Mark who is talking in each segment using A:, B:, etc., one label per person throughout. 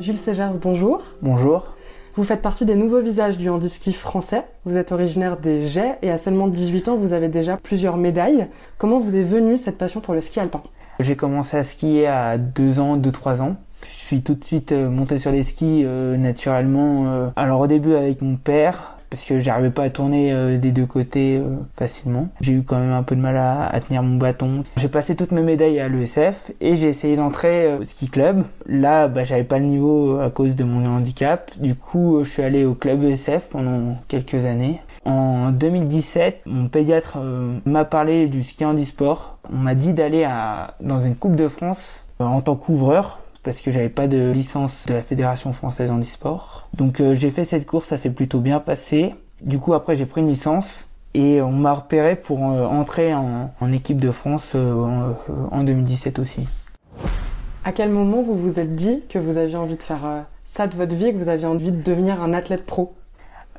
A: Jules Ségers, bonjour.
B: Bonjour.
A: Vous faites partie des nouveaux visages du handiski français. Vous êtes originaire des Jets et à seulement 18 ans, vous avez déjà plusieurs médailles. Comment vous est venue cette passion pour le ski alpin?
B: J'ai commencé à skier à 2 ans, 2-3 ans. Je suis tout de suite euh, monté sur les skis euh, naturellement. euh, alors au début avec mon père, parce que j'arrivais pas à tourner euh, des deux côtés euh, facilement. J'ai eu quand même un peu de mal à, à tenir mon bâton. J'ai passé toutes mes médailles à l'ESF et j'ai essayé d'entrer euh, au ski club. Là, bah, j'avais pas le niveau à cause de mon handicap. Du coup, euh, je suis allé au club ESF pendant quelques années. En 2017, mon pédiatre euh, m'a parlé du ski handisport. On m'a dit d'aller dans une Coupe de France euh, en tant qu'ouvreur parce que j'avais pas de licence de la Fédération française handisport. Donc euh, j'ai fait cette course, ça s'est plutôt bien passé. Du coup après j'ai pris une licence et on m'a repéré pour euh, entrer en, équipe de France euh, en, en 2017 aussi.
A: À quel moment vous vous êtes dit que vous aviez envie de faire ça de votre vie que vous aviez envie de devenir un athlète pro?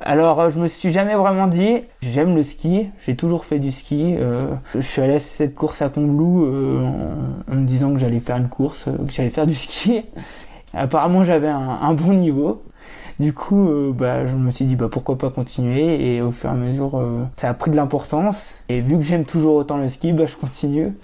B: Alors euh, je me suis jamais vraiment dit j'aime le ski, j'ai toujours fait du ski. euh, je suis allé à cette course à Combloux euh, en, me disant que j'allais faire une course, que j'allais faire du ski. Apparemment j'avais un, bon niveau. Du coup, bah, je me suis dit bah, pourquoi pas continuer? Et au fur et à mesure ça a pris de l'importance et vu que j'aime toujours autant le ski, bah, je continue.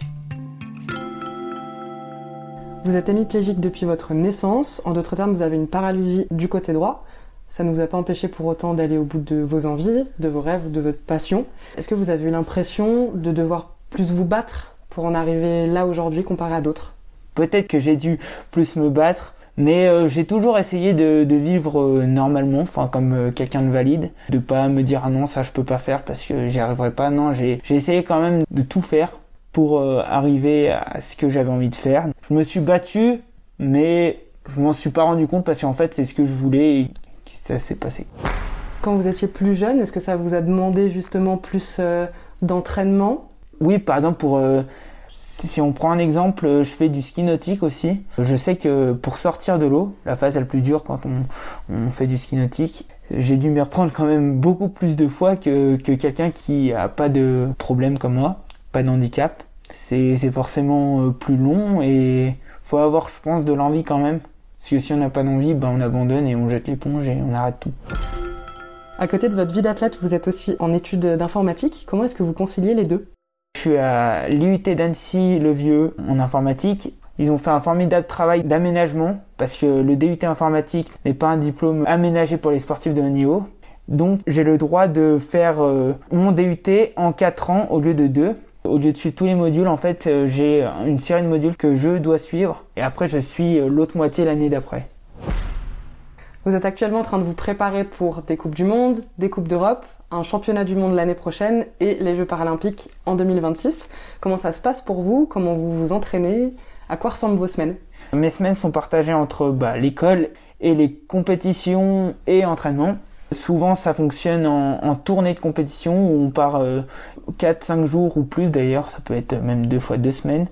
A: Vous êtes hémiplégique depuis votre naissance. En d'autres termes, vous avez une paralysie du côté droit. Ça ne vous a pas empêché pour autant d'aller au bout de vos envies, de vos rêves de votre passion. Est-ce que vous avez eu l'impression de devoir plus vous battre pour en arriver là aujourd'hui comparé à d'autres?
B: Peut-être que j'ai dû plus me battre, mais euh, j'ai toujours essayé de, vivre euh, normalement, enfin comme euh, quelqu'un de valide, de pas me dire ah non ça je peux pas faire parce que j'y arriverai pas. Non, j'ai essayé quand même de tout faire pour arriver à ce que j'avais envie de faire. Je me suis battu, mais je m'en suis pas rendu compte parce qu'en fait c'est ce que je voulais ça s'est passé.
A: Quand vous étiez plus jeune, est-ce que ça vous a demandé justement plus euh, d'entraînement?
B: Oui, par exemple, pour euh, si on prend un exemple, euh, je fais du ski nautique aussi. Je sais que pour sortir de l'eau, la phase la plus dure quand on, on fait du ski nautique, j'ai dû m'y reprendre quand même beaucoup plus de fois que, que quelqu'un qui a pas de problème comme moi, pas de handicap. C'est forcément plus long et faut avoir, je pense, de l'envie quand même. Parce que si on n'a pas d'envie, ben on abandonne et on jette l'éponge et on arrête tout.
A: À côté de votre vie d'athlète, vous êtes aussi en études d'informatique. Comment est-ce que vous conciliez les deux?
B: Je suis à l'IUT d'Annecy, le vieux, en informatique. Ils ont fait un formidable travail d'aménagement parce que le DUT informatique n'est pas un diplôme aménagé pour les sportifs de haut niveau. Donc j'ai le droit de faire euh, mon DUT en 4 ans au lieu de 2. Au lieu de suivre tous les modules, en fait, euh, j'ai une série de modules que je dois suivre et après je suis euh, l'autre moitié l'année d'après.
A: Vous êtes actuellement en train de vous préparer pour des Coupes du Monde, des Coupes d'Europe, un championnat du monde l'année prochaine et les Jeux paralympiques en 2026. Comment ça se passe pour vous? Comment vous vous entraînez? À quoi ressemblent vos semaines?
B: Mes semaines sont partagées entre bah, l'école et les compétitions et entraînement. Souvent, ça fonctionne en, tournée de compétition où on part 4-5 jours ou plus d'ailleurs, ça peut être même deux fois deux semaines,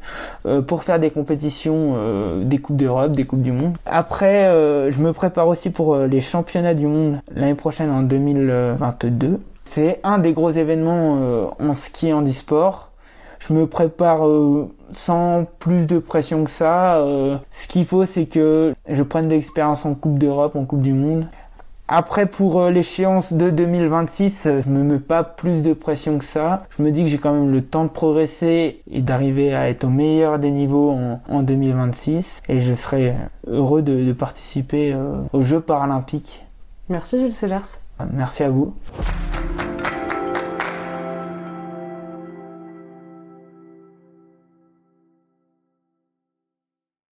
B: euh, pour faire des compétitions, euh, des Coupes d'Europe, des Coupes du Monde. Après, euh, je me prépare aussi pour euh, les championnats du monde l'année prochaine en 2022. C'est un des gros événements euh, en ski et en e-sport. Je me prépare euh, sans plus de pression que ça. Euh, ce qu'il faut, c'est que je prenne de l'expérience en Coupe d'Europe, en Coupe du Monde. Après, pour euh, l'échéance de 2026, euh, je me mets pas plus de pression que ça. Je me dis que j'ai quand même le temps de progresser et d'arriver à être au meilleur des niveaux en, en 2026. Et je serai heureux de, de participer euh, aux Jeux paralympiques.
A: Merci Jules Segers.
B: Merci à vous.